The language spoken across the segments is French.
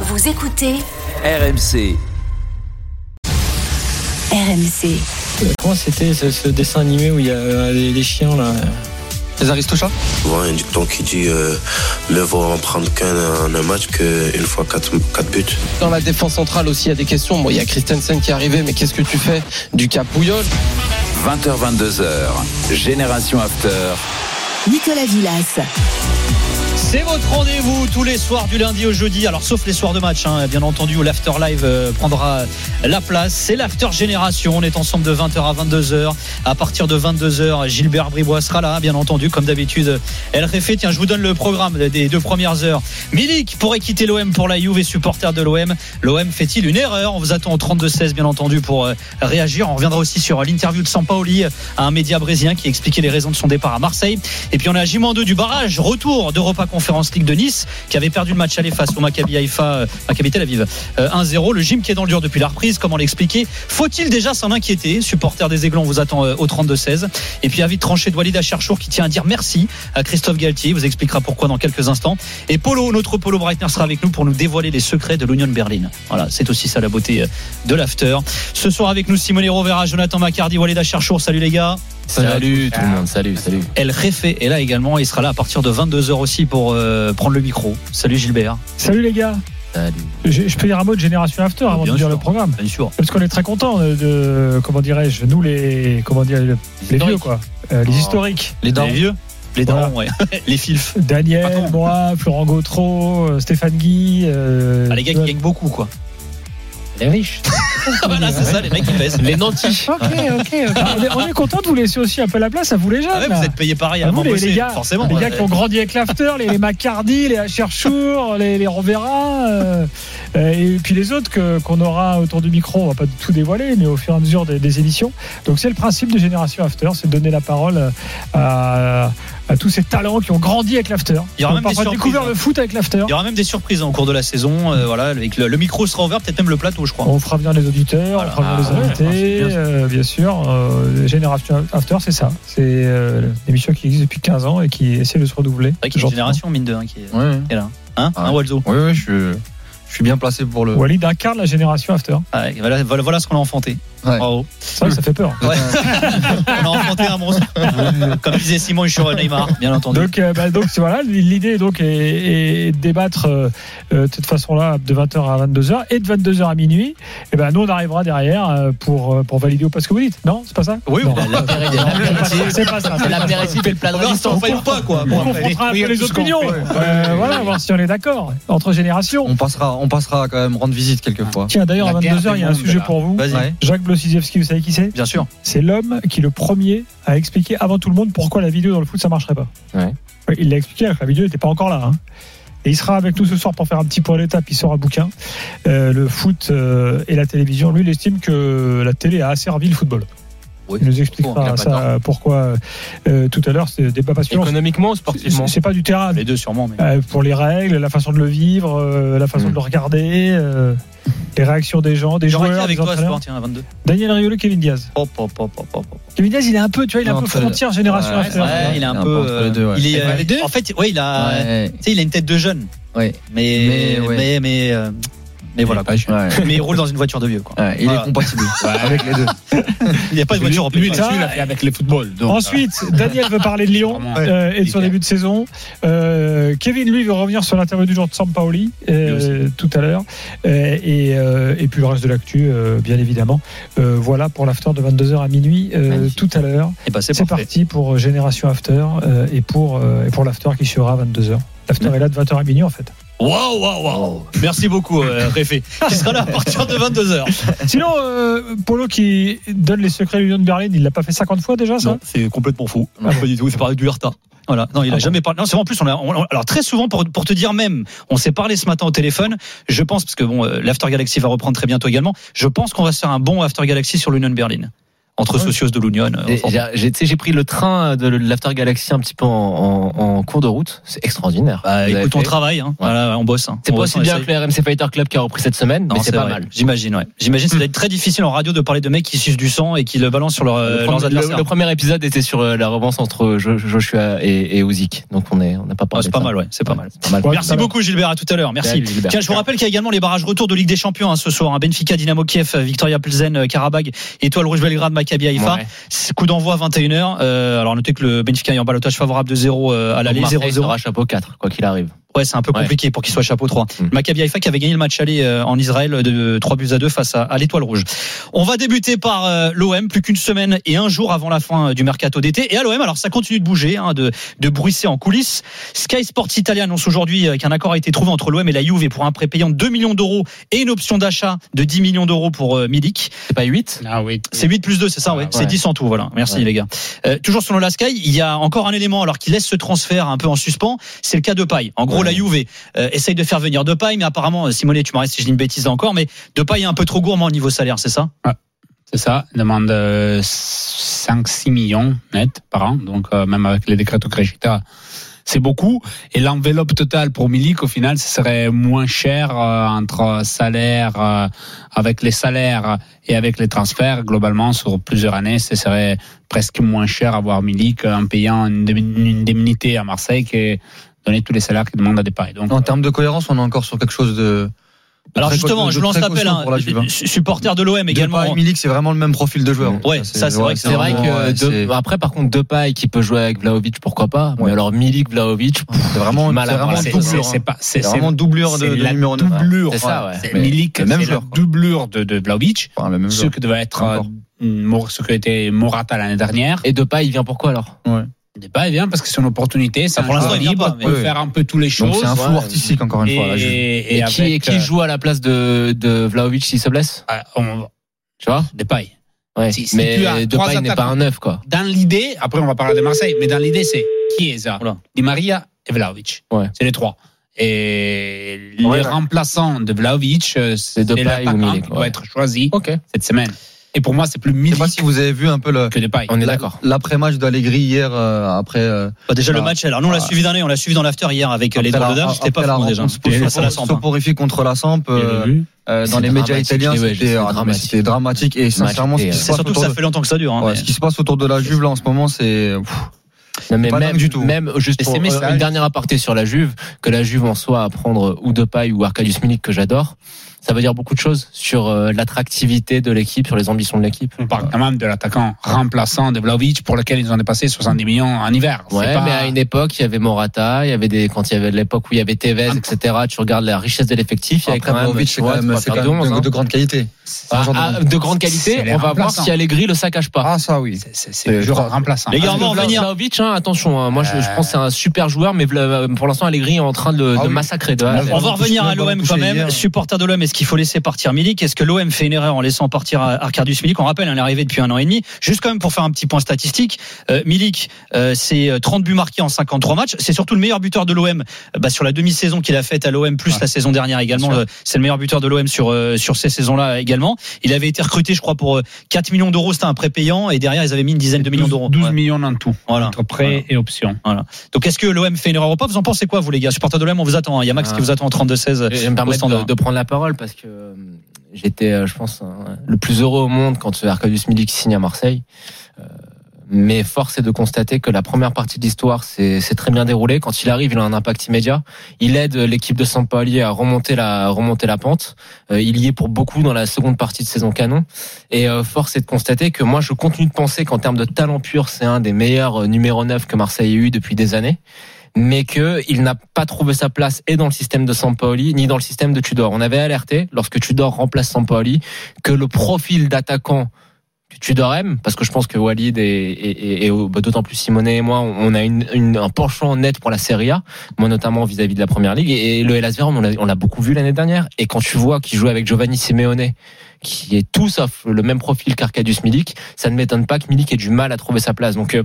Vous écoutez RMC. RMC. Comment c'était ce, ce dessin animé où il y a euh, les, les chiens là Les Aristochats Souvent, il y a un dicton qui dit euh, mieux vaut en prendre qu'un en un match qu'une fois quatre, quatre buts. Dans la défense centrale aussi, il y a des questions. Bon, il y a Christensen qui est arrivé, mais qu'est-ce que tu fais du cas Pouyol 20h, 22h. Génération After. Nicolas Villas. C'est votre rendez-vous tous les soirs du lundi au jeudi, alors sauf les soirs de match, hein, bien entendu, où l'After Live euh, prendra la place. C'est l'After Génération, on est ensemble de 20h à 22h. À partir de 22h, Gilbert Bribois sera là, bien entendu, comme d'habitude. Elle réfait, tiens, je vous donne le programme des deux premières heures. Milik pourrait quitter l'OM pour la Juve et supporter de l'OM. L'OM fait-il une erreur? On vous attend au 32-16, bien entendu, pour euh, réagir. On reviendra aussi sur l'interview de Sampaoli à un média brésilien qui expliquait les raisons de son départ à Marseille. Et puis on a J-2 du barrage, retour d'Europa Conférence League de Nice, qui avait perdu le match aller face au Maccabi Haïfa, euh, Maccabi Tel Aviv, euh, 1-0. Le gym qui est dans le dur depuis la reprise, comment l'expliquer? Faut-il déjà s'en inquiéter? Supporter des Aiglons, on vous attend euh, au 32-16. Et puis avis de tranché de Walid Acharchour qui tient à dire merci à Christophe Galtier, vous expliquera pourquoi dans quelques instants. Et Polo, notre Polo Breitner sera avec nous pour nous dévoiler les secrets de l'Union Berlin. Voilà, c'est aussi ça la beauté euh, de l'after. Ce soir avec nous Simone Rovera, Jonathan Macardy, Walid Acharchour. Salut les gars. Salut tout le monde, salut, salut. El Refe est là également. Il sera là à partir de 22h aussi pour euh, prendre le micro. Salut Gilbert. Salut les gars. Salut. Je, je peux dire un mot de Génération After avant Bien de dire sûr. le programme. Bien sûr. Parce qu'on est très content de, de- comment dirais-je, nous les, comment dire, les, les vieux quoi, Euh, les Oh. historiques. Les darons. vieux Les Voilà. darons, ouais. les filfs. Daniel, moi, Florent Gautreau, euh, Stéphane Guy. euh, Ah, les gars qui gagnent beaucoup, quoi. Les riches. voilà, c'est ça, les mecs qui pèsent. Les nantis. Ok, ok, on, est, on est content de vous laisser aussi un peu la place à vous les jeunes. Ah ouais, vous êtes payés pareil À à vous, les, bosser, les gars, forcément. les gars qui ont grandi avec l'after, les, les McCardy, les Cherchour, les, les Rovera, euh, euh, et puis les autres que- qu'on aura autour du micro, on va pas tout dévoiler, mais au fur et à mesure des, des émissions. Donc c'est le principe de Génération After, c'est de donner la parole euh, à, à tous ces talents qui ont grandi avec l'after. Il y aura même des surprises, découvert hein. le foot avec l'after. Il y aura même des surprises en cours de la saison. euh, voilà, avec le, le micro sera ouvert, peut-être même le plateau, je crois. On fera venir les auditeurs, Voilà. on fera venir Ah, les ouais, invités, bien sûr. euh, bien sûr. Euh, Génération After, c'est ça. C'est euh, l'émission qui existe depuis 15 ans et qui essaie de se renouveler. C'est vrai qu'il y a une génération, mine de rien, qui est, Ouais, qui est là. Hein, Ah. hein Walzo ouais, je, suis- je suis bien placé pour le. Walid incarne la Génération After. Ah, ouais, voilà, voilà, voilà ce qu'on a enfanté. Ouais. Bravo. Ça fait peur. Ouais. on a enfanté un monstre. Comme disait Simon sur Neymar, bien entendu. Donc, euh, bah, donc voilà, l'idée donc est, est de débattre euh, euh, de cette façon-là de 20h à 22h et de 22h à minuit. Et ben nous on arrivera derrière pour pour valider ou pas ce que vous dites. Non, c'est pas ça? Oui, Non. bah, c'est pas ça. C'est l'apéritif et le plat de si on pas, quoi. On confrontera un peu les opinions. ouais. Euh, voilà, voir si on est d'accord entre générations. On passera, on passera quand même rendre visite quelquefois. Tiens, d'ailleurs, à La guerre 22h, il y a un sujet pour vous. Vas-y. Ouais. Blosiewski, vous savez qui c'est Bien sûr. C'est l'homme qui, le premier, a expliqué avant tout le monde pourquoi la vidéo dans le foot, ça marcherait pas. Ouais. Il l'a expliqué la vidéo n'était pas encore là. hein. Et il sera avec nous ce soir pour faire un petit point d'étape. Il sort un bouquin. Euh, le foot euh, et la télévision. Lui, il estime que la télé a asservi le football. Oui. Il nous expliquera ça euh, pourquoi euh, tout à l'heure. C'est des débat passionnant. Économiquement sportivement c'est pas du terrain. Les deux, sûrement. Mais... Euh, pour les règles, la façon de le vivre, euh, la façon Mm. de le regarder, euh, les réactions des gens, des joueurs, avec des toi soir, tiens, à 22. Daniel Riolo, Kevin Diaz. Hop, hop, hop. Kevin Diaz, il est un peu, tu vois, il est un peu frontière génération Ouais. Ouais, il est un peu. peu entre les deux, ouais. Il est. Euh, les deux En fait, ouais, il a. Ouais. Tu sais, il a une tête de jeune. Ouais. Mais, Mais, ouais. mais, mais, euh, mais voilà. quoi. Ouais. Mais il roule dans une voiture de vieux, quoi. Ouais, il Voilà. est compatible avec les deux. Il n'y a pas de voiture en Lui, plus. Avec le football. donc, Ensuite, Daniel veut parler de Lyon euh, et de son début de saison. Euh, Kevin, lui, veut revenir sur l'interview du jour de Sampaoli euh, tout à l'heure. Euh, et, euh, et puis le reste de l'actu, euh, bien évidemment. Euh, voilà pour l'after de 22h à minuit euh, tout à l'heure. Et bah, c'est parti pour Génération After euh, et pour, euh, et pour l'after qui sera à 22h. L'after est là de 20h à minuit en fait. Waouh, waouh, waouh. Merci beaucoup, euh, Réfé. Qui sera là à partir de 22h. Sinon, euh, Polo qui donne les secrets de l'Union de Berlin, il l'a pas fait 50 fois déjà ça? Non, c'est complètement fou. Ah bon. Pas du tout. Il fait parler du Hertha. Voilà. Non, il a Ah jamais parlé. Non, c'est vrai, en plus, on a, on- alors très souvent, pour, pour te dire même, on s'est parlé ce matin au téléphone. Je pense, parce que bon, euh, l'After Galaxy va reprendre très bientôt également. Je pense qu'on va se faire un bon After Galaxy sur l'Union de Berlin. Entre Socios de l'Union. euh, j'ai- J'ai tu sais, j'ai pris le train de l'After Galaxy un petit peu en, en- en cours de route. C'est extraordinaire. bah, écoute, on travaille, hein. voilà, on bosse. hein. C'est pas aussi bien que le RMC Fighter Club qui a repris cette semaine, Non, mais c'est pas vrai. mal. J'imagine, ouais. J'imagine que ça doit être très difficile en radio de parler de mecs qui sucent du sang et qui le balancent sur leur, euh, Le leurs premier- adversaires. le premier épisode était sur euh, la revanche entre Jo- Joshua et, et. Donc on est, on n'a pas Ah, parlé. c'est pas mal, ouais, c'est pas mal. C'est pas Merci beaucoup Gilbert, à tout à l'heure. Merci. Salut, Gilbert. Tiens, je vous rappelle qu'il y a également les barrages retour de Ligue des Champions hein, ce soir. hein. Benfica, Dynamo Kiev, Victoria Plzen, euh, Karabag, Étoile Rouge Belgrade, Maccabi Haïfa. Ouais. Coup d'envoi 21h. Euh, alors notez que le Benfica est en balotage favorable de 0 euh, à l'aller, Donc, Marseille 0-0. sera chapeau 4, quoi qu'il arrive. Ouais, c'est un peu Ouais. compliqué pour qu'il soit chapeau 3. Mm. Maccabi Haïfa qui avait gagné le match aller euh, en Israël de 3 buts à 2 face à, à l'Étoile Rouge. On va débuter par euh, l'OM, plus qu'une semaine et un jour avant la fin euh, du mercato d'été. Et à l'OM, alors ça continue de bouger, hein, de, de bruisser en coulisses. Sky Sports Italia annonce aujourd'hui qu'un accord a été trouvé entre l'OM et la Juve pour un prépayant de 2 millions d'euros et une option d'achat de 10 millions d'euros pour euh, Milik. C'est pas 8 Ah oui. C'est 8 plus 2, c'est ça, ouais. Ouais. C'est 10 en tout, voilà. Merci Ouais. les gars. Euh, toujours selon la Sky, il y a encore un élément alors qui laisse ce transfert un peu en suspens, c'est le cas de Paille. En gros, Ouais. La Juve euh, essaye de faire venir de Paille, mais apparemment, euh, Simonet, tu m'arrêtes si je dis une bêtise encore, mais de Paille est un peu trop gourmand au niveau salaire, c'est ça? C'est ça, demande euh, 5-6 millions net par an, donc euh, même avec les décrets etc. C'est beaucoup. Et l'enveloppe totale pour Milik, au final, ce serait moins cher euh, entre salaire, euh, avec les salaires et avec les transferts. Globalement, sur plusieurs années, ce serait presque moins cher avoir Milik en payant une indemnité à Marseille que donner tous les salaires qu'il demande à Depay. Donc, En termes de cohérence, on est encore sur quelque chose de. Alors justement, je lance l'appel, hein, hein. su- supporter de l'OM également. Depay, Milik, c'est vraiment le même profil de joueur. Ouais, ça, c'est vrai que C'est vrai que après par contre Depay qui peut jouer avec Vlaovic pourquoi pas mais alors Milik Vlaovic c'est vraiment, mal doublure. c'est hein. pas, c'est vraiment doublure de, numéro 9. doublure. c'est ça Milik, même joueur, doublure de, de Vlaovic. Ce que devait être euh, ce que était Morata l'année dernière. et Depay il vient pourquoi alors? N'est pas bien parce que c'est une opportunité. C'est Ah, pour l'instant, il peut faire un peu tous les choses. c'est un flou ouais. artistique encore une fois. et, et, et qui, avec, et qui euh, joue à la place de, de Vlaovic s'il se blesse? On- tu vois? Depay. ouais. Si- si mais Depay n'est pas un neuf quoi Dans l'idée, après on va parler de Marseille, mais dans l'idée c'est Chiesa, Oula. Di Maria et Vlaovic. Ouais. C'est les trois. Et Ouais, les ouais. remplaçants de Vlaovic, euh, c'est Depay ou l'attaquant Milik, qui doit être choisi cette semaine. Et pour moi, c'est plus Je sais Milik pas si vous avez vu un peu le. que Depay. on est d'accord L'après-match d'Allegri hier, euh, après. euh, Bah, déjà le Voilà. match, alors nous on l'a suivi d'un on l'a suivi dans l'after hier avec euh, les après droits la- de dame, j'étais pas la fou déjà. C'était hein. soporifique contre la Samp, euh, euh, dans les médias italiens, ouais, ouais, c'était dramatique. c'était dramatique. Et sincèrement, euh, C'est surtout que ça de- fait longtemps que ça dure. hein, ouais, mais- ce qui se passe autour de la Juve là en ce moment, c'est. Non, mais pas même, du tout. même juste pour euh, une dernière aparté sur la Juve, que la Juve en soit à prendre ou Depay ou Arkadiusz Milik que j'adore, ça veut dire beaucoup de choses sur euh, l'attractivité de l'équipe, sur les ambitions de l'équipe. On parle quand même de l'attaquant remplaçant de Vlaovic pour lequel ils ont dépassé 70 millions en hiver. Ouais, pas- mais à une époque, il y avait Morata, il y avait des quand il y avait l'époque où il y avait Tevez, etc. Tu regardes la richesse de l'effectif, il y avait quand même, Vlahovic, tu c'est quand même, c'est quand de même 11, de, hein. de grande qualité. Ah, ah, de grande qualité. On va voir si Allegri le saccage pas. Ah, ça oui. C'est- le joueur remplaçant. Les gars, on va que en Vla- venir. Vlahovic, hein, attention, hein, moi je, je pense que c'est un super joueur, mais Vla- pour l'instant Allegri est en train de, le- Ah de oui. massacrer. De. On va revenir à l'OM quand même. Supporter de l'OM, qu'il faut laisser partir Milik Est-ce que l'OM fait une erreur en laissant partir Arcadius Milik? On rappelle, hein, il est arrivé depuis un an et demi. Juste quand même pour faire un petit point statistique, euh, Milik, euh, c'est euh, 30 buts marqués en 53 matchs. C'est surtout le meilleur buteur de l'OM euh, bah, sur la demi-saison qu'il a faite à l'OM, plus la saison dernière également. Euh, C'est le meilleur buteur de l'OM sur euh, sur ces saisons-là également. Il avait été recruté, je crois, pour euh, 4 millions d'euros. C'était un prépayant et derrière ils avaient mis une dizaine de millions 12, d'euros. 12 Ouais. millions en tout, Voilà. entre prêt et option. Donc est-ce que l'OM fait une erreur ou pas? Vous en pensez quoi, vous les gars? De l'OM, on vous attend. hein. Il y a Max Ah. qui vous attend en 32-16. Je vais me permettre de, de prendre la parole parce que euh, j'étais, euh, je pense, le plus heureux au monde quand Arkadiusz Milik signe à Marseille. Euh, Mais force est de constater que la première partie de l'histoire s'est très bien déroulée. Quand il arrive, il a un impact immédiat. Il aide l'équipe de Sampaoli à remonter la remonter la pente. Euh, il y est pour beaucoup dans la seconde partie de saison canon. Et euh, force est de constater que moi, je continue de penser qu'en termes de talent pur, c'est un des meilleurs euh, numéro 9 que Marseille ait eu depuis des années mais que il n'a pas trouvé sa place et dans le système de Sampaoli ni dans le système de Tudor. On avait alerté lorsque Tudor remplace Sampaoli que le profil d'attaquant que Tudor aime, parce que je pense que Walid et, et, et- et, bah, d'autant plus Simonet et moi, on a une, une- un penchant net pour la Serie A, moi notamment vis-à-vis de la Première Ligue, et, le Hellas on l'a beaucoup vu l'année dernière, et quand tu vois qu'il joue avec Giovanni Simeone, qui est tout sauf le même profil qu'Arcadius Milik, ça ne m'étonne pas que Milik ait du mal à trouver sa place. Donc euh,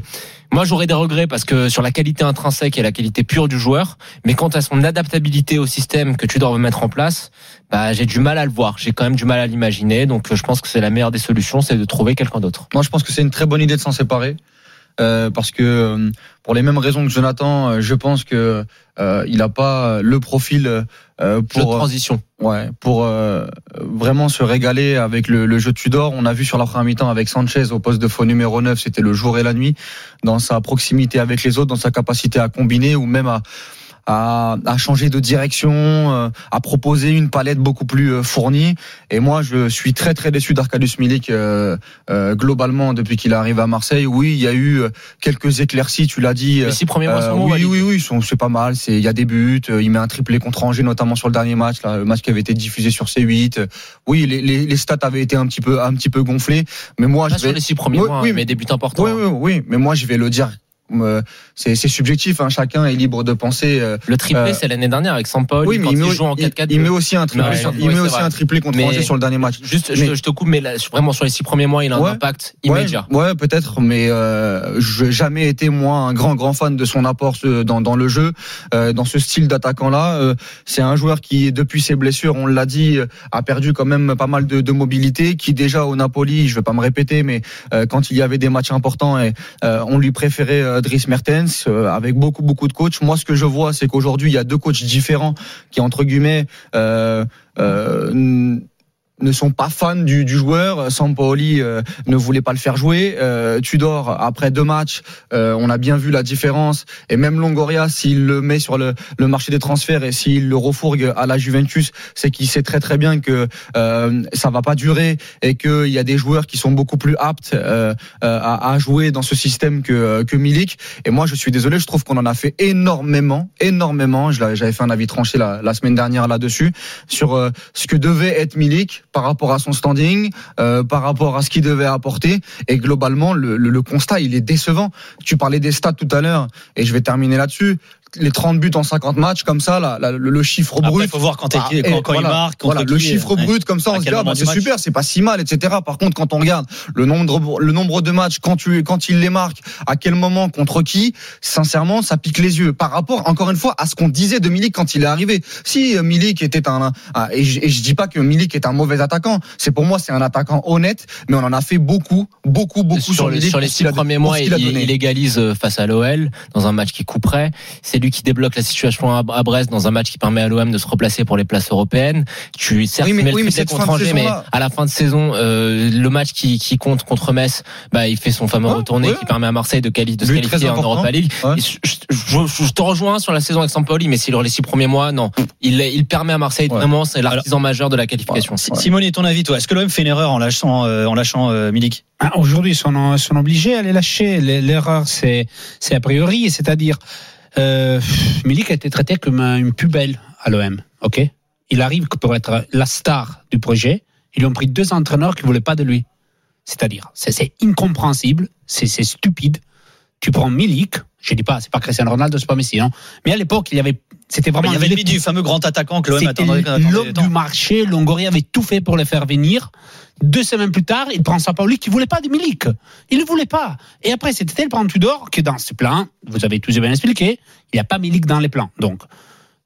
moi j'aurais des regrets parce que sur la qualité intrinsèque et la qualité pure du joueur, mais quant à son adaptabilité au système que tu dois mettre en place, bah j'ai du mal à le voir. J'ai quand même du mal à l'imaginer. Donc euh, je pense que c'est la meilleure des solutions, c'est de trouver quelqu'un d'autre. Moi, je pense que c'est une très bonne idée de s'en séparer. Euh, parce que euh, pour les mêmes raisons que Jonathan, euh, je pense que euh, il n'a pas le profil euh, Jeu de pour transition. ouais pour euh, vraiment se régaler avec le, le jeu Tudor. On a vu sur la première mi-temps avec Sanchez au poste de faux numéro 9, c'était le jour et la nuit dans sa proximité avec les autres, dans sa capacité à combiner ou même à à, à changer de direction, euh, à proposer une palette beaucoup plus euh, fournie. Et moi, je suis très très déçu d'Arcadius Milik euh, euh, globalement depuis qu'il est arrivé à Marseille. Oui, il y a eu quelques éclaircies, tu l'as dit. Les six premiers mois sont oui, oui, oui, sont- c'est pas mal. C'est, il y a des buts. Il met un triplé contre Angers, notamment sur le dernier match, là, le match qui avait été diffusé sur C8. Euh, Oui, les, les, les stats avaient été un petit peu, un petit peu gonflés. Mais moi, Pas je sur les six premiers Oui, mois, oui, mais des buts importants. oui, oui, oui, mais moi, je vais le dire. Euh, C'est, subjectif. Hein, chacun est libre de penser. euh, Le triplé, Euh, c'est l'année dernière avec Sampaoli oui, mais quand il joue en il- 4-4. il met aussi un triplé. Ouais, il met aussi vrai. un triplé contre Mais- Angers sur le dernier match. Juste, je, Mais- te- je te coupe, mais là, vraiment sur les six premiers mois, il a un impact immédiat. Ouais, peut-être, mais euh, je n'ai jamais été moi un grand grand fan de son apport dans, dans le jeu, dans ce style d'attaquant-là. Euh, c'est un joueur qui, depuis ses blessures, on l'a dit, a perdu quand même pas mal de, de mobilité, qui déjà au Napoli, je vais pas me répéter, mais quand il y avait des matchs importants, et, on lui préférait Dries Mertens euh, avec beaucoup beaucoup de coachs. Moi, ce que je vois, c'est qu'aujourd'hui, il y a deux coachs différents qui entre guillemets euh, euh, ne sont pas fans du, du joueur. Sampaoli euh, ne voulait pas le faire jouer. Euh, Tudor, après deux matchs, euh, on a bien vu la différence. Et même Longoria, s'il le met sur le, le marché des transferts et s'il le refourgue à la Juventus, c'est qu'il sait très très bien que euh, ça va pas durer et qu'il y a des joueurs qui sont beaucoup plus aptes euh, euh, à, à jouer dans ce système que, que Milik. Et moi, je suis désolé, je trouve qu'on en a fait énormément, énormément. J'avais fait un avis tranché la, la semaine dernière là-dessus sur ce que devait être Milik par rapport à son standing, euh, par rapport à ce qu'il devait apporter. Et globalement, le, le, le constat, il est décevant. Tu parlais des stats tout à l'heure, et je vais terminer là-dessus. Les 30 buts en 50 matchs, comme ça, là, là, le, le chiffre Après, brut. il faut voir quand, Ah, quand, et quand voilà, il marque. Voilà, le chiffre ouais. brut comme ça, on se dit ah, bah, c'est super, c'est pas si mal, etc. Par contre, quand on regarde le nombre, le nombre de matchs, quand tu, quand il les marque, à quel moment, contre qui, sincèrement, ça pique les yeux. Par rapport, encore une fois, à ce qu'on disait de Milik quand il est arrivé. Si euh, Milik était un, et, je, et je dis pas que Milik est un mauvais attaquant, c'est pour moi c'est un attaquant honnête, mais on en a fait beaucoup, beaucoup, beaucoup sur, sur, Milik sur les six premiers mois, il, qu'il a donné. il égalise euh, face à l'OL dans un match qui couperait. C'est lui qui débloque la situation à, à Brest dans un match qui permet à l'OM de se replacer pour les places européennes. Tu certes Oui, mais- mets le oui, mais triplé cette contre Angers, mais à la fin de saison, euh, le match qui, qui compte contre Metz, bah, il fait son fameux Ouais, retourné ouais. qui permet à Marseille de, quali- de se qualifier en. Europa League. Ouais. Et Je, je- je- je te rejoins sur la saison avec Sampaoli, mais sur les six premiers mois, non. Il, il permet à Marseille Ouais. vraiment, c'est l'artisan majeur de la qualification. Si- Simone, ton avis, toi Est-ce que l'OM fait une erreur en lâchant, euh, en lâchant euh, Milik? Ah, Aujourd'hui, ils sont, sont obligés à les lâcher. L'erreur, c'est, c'est a priori, c'est-à-dire, euh, Milik a été traité comme un- une poubelle à l'OM. Ok, il arrive pour être la star du projet. Ils ont pris deux entraîneurs qui voulaient pas de lui. C'est-à-dire, c'est, incompréhensible, c'est stupide. Tu prends Milik, je dis pas, c'est pas Cristiano Ronaldo, c'est pas Messi, non. Mais à l'époque, il y avait, c'était vraiment Il y avait le l'époque- mythe du fameux grand attaquant que l'OM attendait. l'homme du marché. Longoria avait tout fait pour le faire venir. Deux semaines plus tard, il prend Sampaoli qui voulait pas de Milik. Il ne voulait pas. Et après, c'était tel prend Tudor que dans ce plan, vous avez tous bien expliqué, il n'y a pas Milik dans les plans. Donc,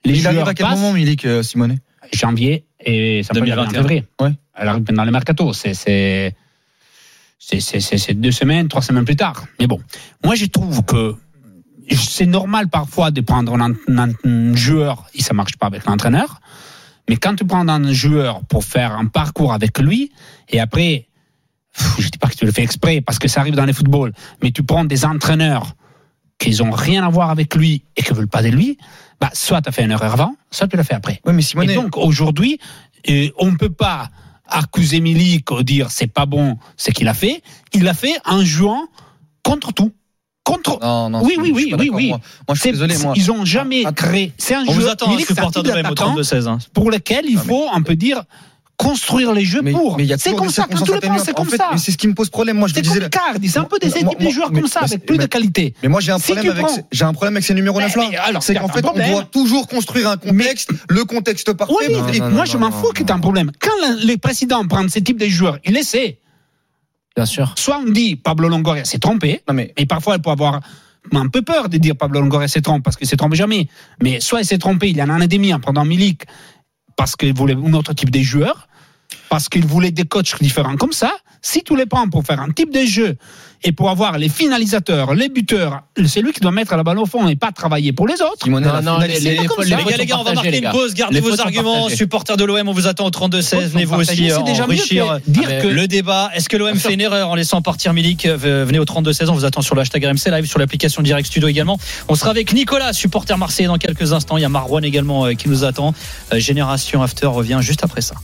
les Il arrive joueurs à quel passent moment, Milik, euh, Simone? Janvier et Sampaoli arrive en 2021. février. Ouais. Elle arrive dans le mercato. C'est, c'est, deux semaines, trois semaines plus tard. Mais bon, moi, je trouve que c'est normal parfois de prendre un, un- un joueur et ça marche pas avec l'entraîneur. Mais quand tu prends un joueur pour faire un parcours avec lui et après, je dis pas que tu le fais exprès parce que ça arrive dans les footballs, mais tu prends des entraîneurs qui ont rien à voir avec lui et qui veulent pas de lui, bah soit tu as fait une erreur avant, soit tu l'as fait après. Oui, mais Simone. Et donc aujourd'hui, euh, on ne peut pas ou dire c'est pas bon ce qu'il a fait. Il l'a fait en jouant contre tout. Contre. Non, non, Oui, oui, oui, oui, oui. Moi, Moi, je suis C'est- désolé, moi. Ils ont jamais créé. C'est un On vous joueur. attend, un supporter de l'OM au d'attaquant 32-16. hein. pour lequel il Ah, mais- faut, on peut dire, construire les jeux Mais, pour. mais il y a C'est comme ça, tu le atténuantes. c'est En comme fait, ça. C'est ce qui me pose problème. Moi, je C'est disais. comme Cardi, c'est un peu des équipes de joueurs comme ça, avec plus de qualité. Mais moi j'ai un problème avec ces- j'ai un problème avec ces numéros 9 là. C'est qu'en fait on doit toujours construire un contexte, le contexte parfait. Oui, moi je m'en fous que tu un problème. Quand le- les présidents prennent ce type de joueurs, ils essaient. Bien sûr. Soit on dit Pablo Longoria s'est trompé, Non mais et parfois il peut avoir un peu peur de dire Pablo Longoria s'est trompé parce qu'il s'est trompé jamais. Mais soit il s'est trompé il y a un an et demi en prenant Milik parce qu'il voulait un autre type de joueur, parce qu'il voulait des coachs différents comme ça. Si tu les prends pour faire un type de jeu et pour avoir les finalisateurs, les buteurs, c'est lui qui doit mettre la balle au fond et pas travailler pour les autres. Simonet, Non, la non, finale, les- gars, les gars, on va marquer une pause. Gardez vos arguments. Supporters de l'OM, on vous attend au 32-16. Venez vous aussi euh, enrichir que dire que le débat. Est-ce que l'OM fait une erreur en laissant partir Milik Euh, Venez au 32-16. On vous attend sur le hashtag RMC Live, sur l'application Direct Studio également. On sera avec Nicolas, supporter marseillais, dans quelques instants. Il y a Marwan également euh, qui nous attend. Euh, Génération After revient juste après ça.